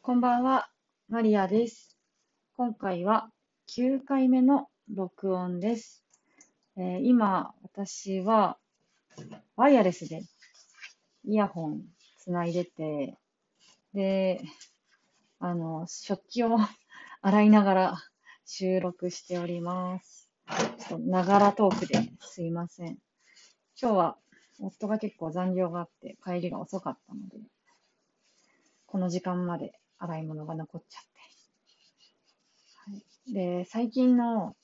こんばんは、マリアです。今回は9回目の録音です。えー今、私はワイヤレスでイヤホンつないでて、で、あの、食器を 洗いながら収録しております。ちょっとながらトークですいません。今日は夫が結構残業があって帰りが遅かったので、この時間まで洗い物が残っちゃって。はい、で、最近の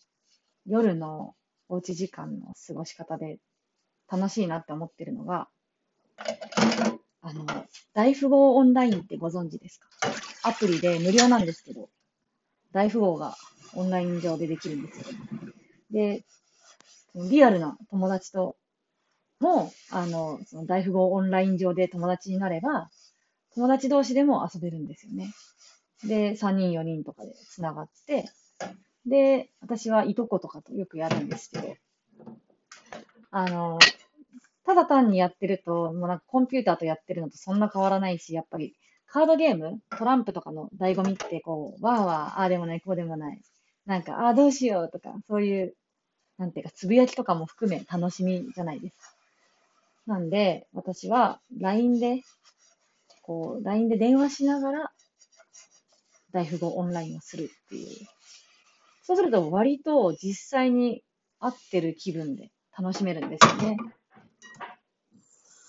夜のおうち時間の過ごし方で楽しいなって思ってるのが、あの、大富豪オンラインってご存知ですか？アプリで無料なんですけど、大富豪がオンライン上でできるんですよ。で、リアルな友達とも、あの、その大富豪オンライン上で友達になれば、友達同士でも遊べるんですよね。で、3人、4人とかで繋がって、で、私はいとことかとよくやるんですけど、あの、ただ単にやってると、もうなんかコンピューターとやってるのとそんな変わらないし、やっぱりカードゲーム、トランプとかの醍醐味ってこう、わーわー、ああでもない、こうでもない。なんか、ああどうしようとか、そういう、なんていうか、つぶやきとかも含め楽しみじゃないですか。なんで、私は LINE で、こう、LINE で電話しながら、大富豪オンラインをするっていう。そうすると割と実際に会ってる気分で楽しめるんですよね。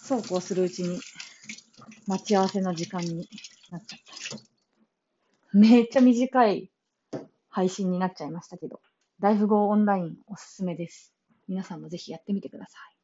そうこうするうちに待ち合わせの時間になっちゃった。めっちゃ短い配信になっちゃいましたけど、大富豪オンラインおすすめです。皆さんもぜひやってみてください。